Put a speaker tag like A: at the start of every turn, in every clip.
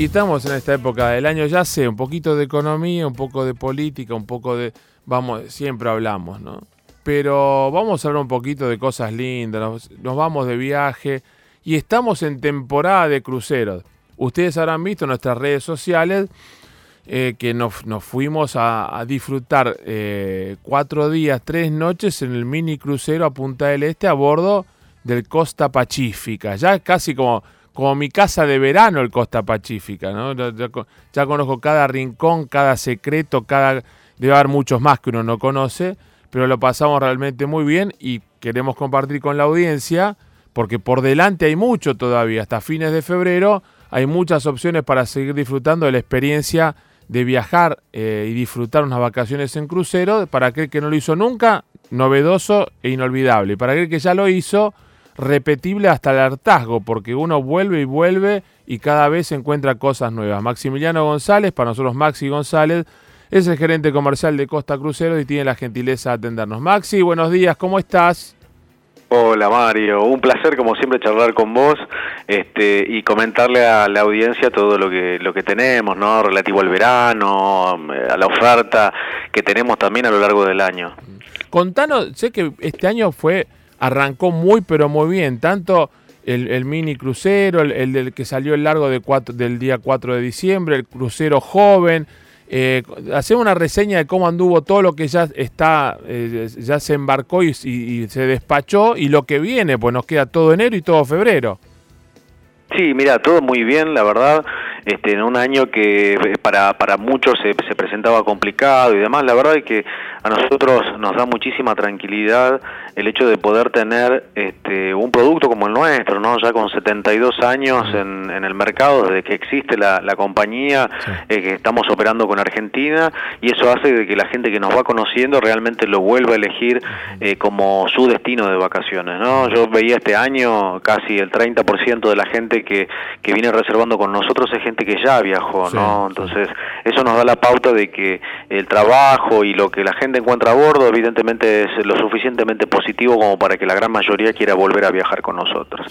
A: Y estamos en esta época del año, ya sé, un poquito de economía, un poco de política, un poco de... Vamos, siempre hablamos, ¿no? Pero vamos a hablar un poquito de cosas lindas, nos, vamos de viaje y estamos en temporada de cruceros. Ustedes habrán visto en nuestras redes sociales eh, que nos, fuimos a, disfrutar eh, cuatro días, tres noches en el mini crucero a Punta del Este a bordo del Costa Pacífica. Ya casi como como mi casa de verano el Costa Pacífica, ¿no? Ya, conozco cada rincón, cada secreto, cada debe haber muchos más que uno no conoce, pero lo pasamos realmente muy bien y queremos compartir con la audiencia porque por delante hay mucho todavía, hasta fines de febrero hay muchas opciones para seguir disfrutando de la experiencia de viajar eh, y disfrutar unas vacaciones en crucero, para aquel que no lo hizo nunca, novedoso e inolvidable, para aquel que ya lo hizo, repetible hasta el hartazgo, porque uno vuelve y vuelve y cada vez encuentra cosas nuevas. Maximiliano González, para nosotros Maxi González, es el gerente comercial de Costa Crucero y tiene la gentileza de atendernos. Maxi, buenos días, ¿cómo estás?
B: Hola Mario, un placer como siempre charlar con vos este, y comentarle a la audiencia todo lo que, lo que tenemos, ¿no? relativo al verano, a la oferta que tenemos también a lo largo del año.
A: Contanos, sé que este año fue arrancó muy pero muy bien, tanto el, mini crucero, el, del que salió el largo de del día 4 de diciembre, el crucero joven. Eh, hacemos una reseña de cómo anduvo todo lo que ya está, eh, ya se embarcó y, se despachó y lo que viene, pues nos queda todo enero y todo febrero.
B: Sí, mira, todo muy bien, la verdad, este, en un año que eh, para, para muchos se presentaba complicado y demás, la verdad es que a nosotros nos da muchísima tranquilidad el hecho de poder tener este, un producto como el nuestro, ¿no? Ya con 72 años en, en el mercado, desde que existe la, la compañía, eh, que estamos operando con Argentina, y eso hace de que la gente que nos va conociendo realmente lo vuelva a elegir eh, como su destino de vacaciones, ¿no? Yo veía este año casi el 30% de la gente que, que viene reservando con nosotros es gente que ya viajó, ¿no? Entonces, eso nos da la pauta de que el trabajo y lo que la gente encuentra a bordo, evidentemente es lo suficientemente positivo como para que la gran mayoría quiera volver a viajar con nosotros.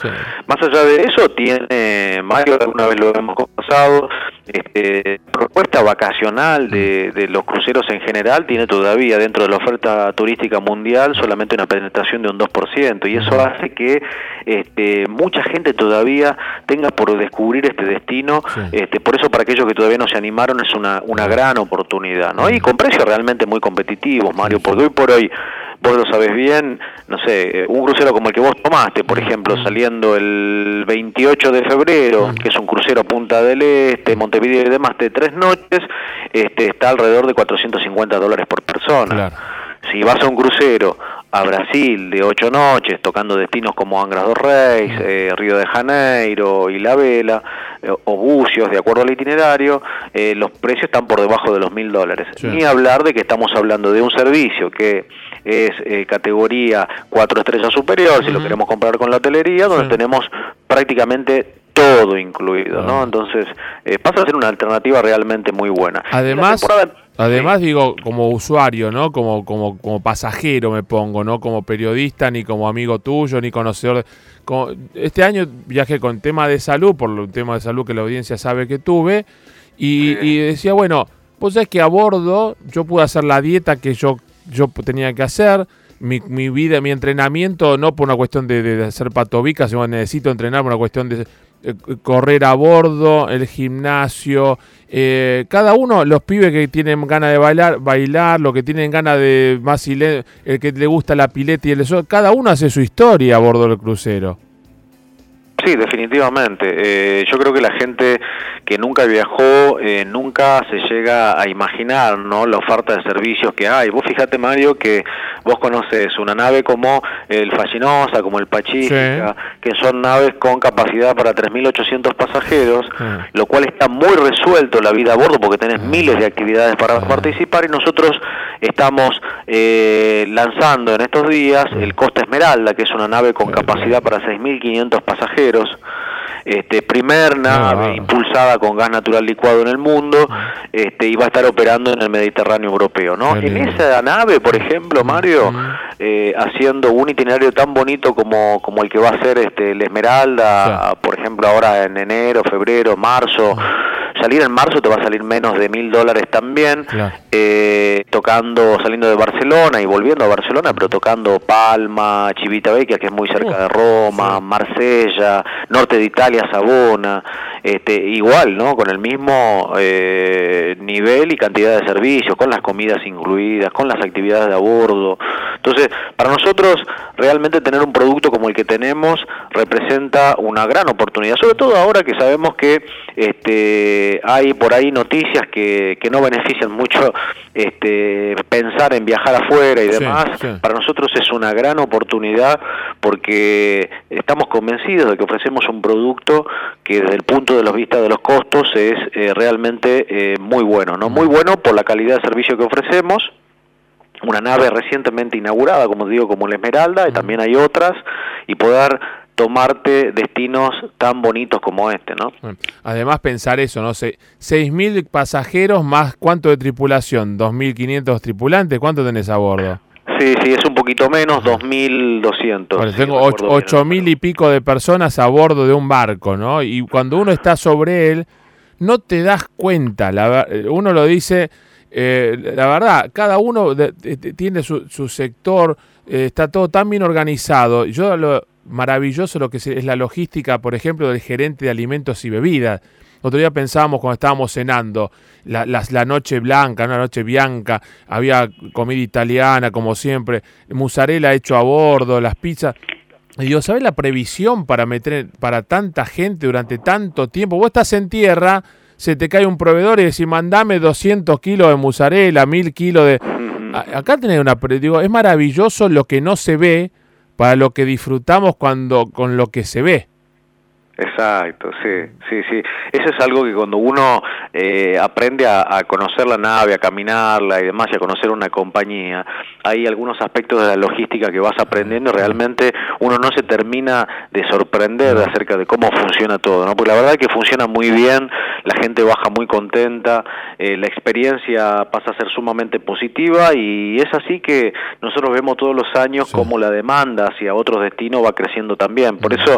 B: Más allá de eso, tiene, Mario, alguna vez lo hemos conversado, este, propuesta vacacional de, de, los cruceros en general tiene todavía dentro de la oferta turística mundial solamente una penetración de un 2%, y eso hace que este, mucha gente todavía tenga por descubrir este destino, este, por eso para aquellos que todavía no se animaron es una, una gran oportunidad, ¿no? Y con precios realmente muy competitivos Mario, porque hoy por hoy, vos lo sabes bien, no sé, eh, un crucero como el que vos tomaste, por ejemplo, saliendo el 28 de febrero, que es un crucero Punta del Este, Montevideo y demás, de tres noches, este, está alrededor de 450 dólares por persona. Si vas a un crucero a Brasil de ocho noches, tocando destinos como Angra dos Reis, eh, Río de Janeiro y La Vela, eh, o Bucios, de acuerdo al itinerario, eh, los precios están por debajo de los mil dólares. Ni hablar de que estamos hablando de un servicio que es categoría cuatro estrellas superior, si lo queremos comprar con la hotelería, donde tenemos prácticamente todo incluido, ¿no? Entonces pasa a ser una alternativa realmente muy buena.
A: Además, Además, digo, como usuario, ¿no? Como, como, como pasajero me pongo, ¿no? Como periodista, ni como amigo tuyo, ni conocedor. este año viajé con tema de salud, por el tema de salud que la audiencia sabe que tuve, y, decía, bueno, pues es que a bordo yo pude hacer la dieta que yo, yo tenía que hacer, mi, mi vida, mi entrenamiento, no por una cuestión de, de hacer patobica, sino necesito entrenar por una cuestión de eh, correr a bordo, el gimnasio, eh, cada uno, los pibes que tienen ganas de bailar, bailar, lo que tienen ganas de más el que le gusta la pileta y el eso, cada uno hace su historia a bordo del crucero.
B: Sí, definitivamente. Eh, yo creo que la gente que nunca viajó, eh, nunca se llega a imaginar ¿no? la oferta de servicios que hay. Vos fíjate, Mario, que vos conoces una nave como el Fascinosa, como el Pacífica, que son naves con capacidad para 3.800 pasajeros, lo cual está muy resuelto la vida a bordo porque tenés miles de actividades para participar y nosotros estamos eh, lanzando en estos días el Costa Esmeralda, que es una nave con capacidad para 6.500 pasajeros este, primer nave impulsada con gas natural licuado en el mundo este, y va a estar operando en el Mediterráneo europeo. ¿no? En esa nave, por ejemplo, Mario, eh, haciendo un itinerario tan bonito como, como el que va a ser este, el Esmeralda, por ejemplo, ahora en enero, febrero, marzo, salir en marzo te va a salir menos de mil dólares también, eh, tocando, saliendo de Barcelona y volviendo a Barcelona, pero tocando Palma, Civitavecchia, que es muy cerca de Roma, Marsella, norte de Italia, Sabona, este, igual, ¿no? Con el mismo eh, nivel y cantidad de servicios, con las comidas incluidas, con las actividades de a bordo. Entonces, para nosotros, realmente tener un producto como el que tenemos representa una gran oportunidad, sobre todo ahora que sabemos que este, hay por ahí noticias que, que no benefician mucho este, pensar en viajar afuera y demás. Para nosotros es una gran oportunidad porque estamos convencidos de que ofrecemos un producto que desde el punto de vista de los costos es eh, realmente eh, muy bueno, ¿no? Muy bueno por la calidad de servicio que ofrecemos, una nave recientemente inaugurada, como digo, como la Esmeralda, y también hay otras, y poder tomarte destinos tan bonitos como este, ¿no?
A: Además pensar eso, ¿no? sé, 6.000 pasajeros más cuánto de tripulación, 2.500 tripulantes, ¿cuánto tenés a bordo?
B: Sí, sí, es un poquito menos, 2.200.
A: Bueno, tengo 8.000 y pico de personas a bordo de un barco, ¿no? Y cuando uno está sobre él, no te das cuenta, la, uno lo dice, eh, la verdad, cada uno tiene su, su sector, eh, está todo tan bien organizado. Yo lo maravilloso lo que es la logística, por ejemplo, del gerente de alimentos y bebidas otro día pensábamos cuando estábamos cenando, la, la, noche blanca, una noche bianca, había comida italiana como siempre, mozzarella hecho a bordo, las pizzas. Y digo, ¿sabes la previsión para meter para tanta gente durante tanto tiempo? Vos estás en tierra, se te cae un proveedor y decís, mandame 200 kilos de mozzarella, 1000 kilos de... Acá tenés una... Digo, es maravilloso lo que no se ve para lo que disfrutamos cuando con lo que se ve.
B: Exacto, sí, sí, sí. Eso es algo que cuando uno eh, aprende a, conocer la nave, a caminarla y demás, y a conocer una compañía, hay algunos aspectos de la logística que vas aprendiendo. Realmente uno no se termina de sorprender acerca de cómo funciona todo, ¿no? Porque la verdad es que funciona muy bien, la gente baja muy contenta, eh, la experiencia pasa a ser sumamente positiva y es así que nosotros vemos todos los años cómo la demanda hacia otros destinos va creciendo también. Por eso,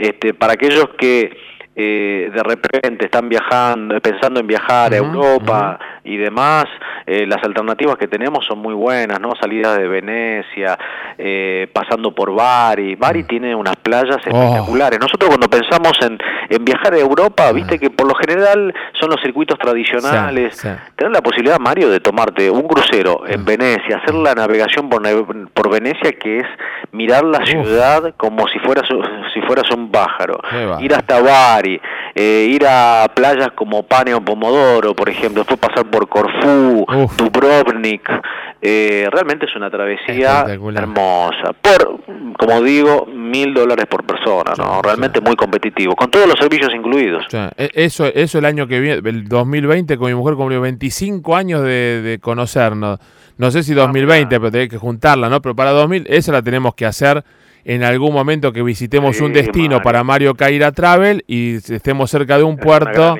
B: este, para aquellos que eh, de repente están viajando, pensando en viajar a Europa y demás, eh, las alternativas que tenemos son muy buenas, ¿no? Salidas de Venecia, eh, pasando por Bari. Bari tiene unas playas oh. espectaculares. Nosotros cuando pensamos en, en viajar a Europa, viste que por lo general son los circuitos tradicionales. Tener la posibilidad, Mario, de tomarte un crucero en Venecia, hacer la navegación por, por Venecia, que es mirar la ciudad como si fueras, si fueras un pájaro. Ir hasta Bari, eh, ir a playas como Pane o Pomodoro, por ejemplo, después pasar por Corfú, Dubrovnik. Eh, realmente es una travesía hermosa. Por, como digo, mil dólares por persona, ¿no? Realmente muy competitivo, con todos los servicios incluidos.
A: E, eso, eso el año que viene, el 2020, con mi mujer cumplió 25 años de, de conocernos. No sé si 2020, pero tenés que juntarla, ¿no? Pero para 2000, esa la tenemos que hacer en algún momento que visitemos un destino para Mario Caira Travel y estemos cerca de un puerto.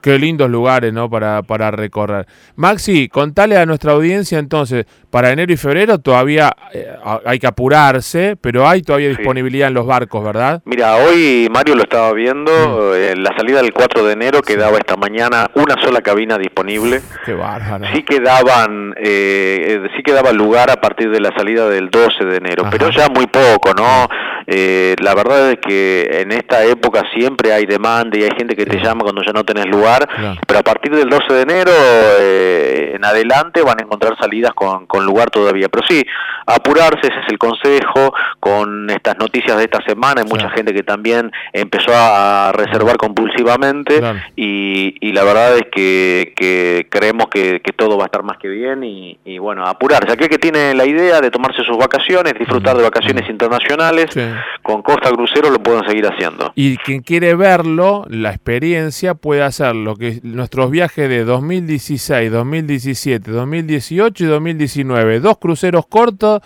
A: Qué lindos lugares, ¿no? Para, para recorrer. Maxi, contale a nuestra audiencia entonces, para enero y febrero todavía eh, hay que apurarse, pero hay todavía disponibilidad en los barcos, ¿verdad?
B: Mira, hoy Mario lo estaba viendo, mm. eh, la salida del 4 de enero quedaba esta mañana una sola cabina disponible.
A: Qué bárbaro.
B: Sí quedaban, eh, sí quedaba lugar a partir de la salida del 12 de enero, pero ya muy poco, ¿no? Eh, la verdad es que en esta época siempre hay demanda y hay gente que te llama cuando ya no tenés lugar, pero a partir del 12 de enero eh, en adelante van a encontrar salidas con, con lugar todavía. Pero sí, apurarse, ese es el consejo, con estas noticias de esta semana, hay mucha gente que también empezó a reservar compulsivamente y, y, la verdad es que, que creemos que, que, todo va a estar más que bien y, y bueno, apurarse. Aquel que tiene la idea de tomarse sus vacaciones, disfrutar de vacaciones internacionales, con Costa Crucero lo pueden seguir haciendo.
A: Y quien quiere verlo, la experiencia, puede hacer lo que nuestros viajes de 2016, 2017, 2018 y 2019. Dos cruceros cortos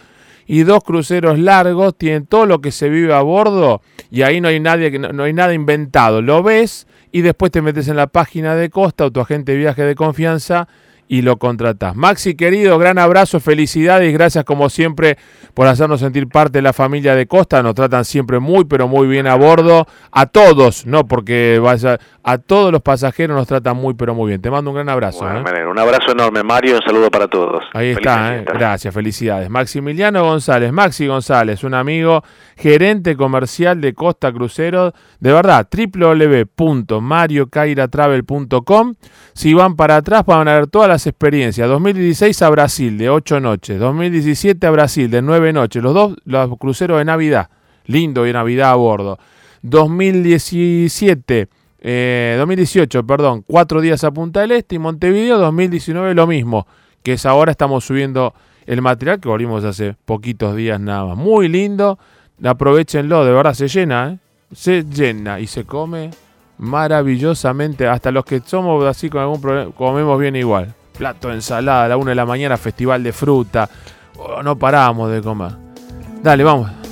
A: y dos cruceros largos, tienen todo lo que se vive a bordo y ahí no hay nadie no, no hay nada inventado. Lo ves y después te metes en la página de Costa o tu agente de viaje de confianza y lo contratás. Maxi querido, gran abrazo, felicidades gracias como siempre por hacernos sentir parte de la familia de Costa. Nos tratan siempre muy, pero muy bien a bordo. A todos, no porque vaya, a todos los pasajeros nos tratan muy, pero muy bien. Te mando un gran abrazo. ¿eh?
B: Un abrazo enorme, Mario. Un saludo para todos.
A: Ahí está, ¿eh? gracias, felicidades. Maximiliano González, Maxi González, un amigo gerente comercial de Costa Crucero. De verdad, www.mariocairatravel.com. Si van para atrás, van a ver todas las experiencias. 2016 a Brasil de 8 noches, 2017 a Brasil de 9 noches, los dos los cruceros de Navidad, lindo y Navidad a bordo. 2017 2018, eh, perdón, cuatro días a Punta del Este y Montevideo 2019 lo mismo, que es ahora estamos subiendo el material que volvimos hace poquitos días nada más. Muy lindo, aprovechenlo, de verdad se llena, ¿eh? se llena y se come maravillosamente, hasta los que somos así con algún problema, comemos bien igual. Plato de ensalada a la una de la mañana, festival de fruta, oh, no paramos de comer. Dale, vamos.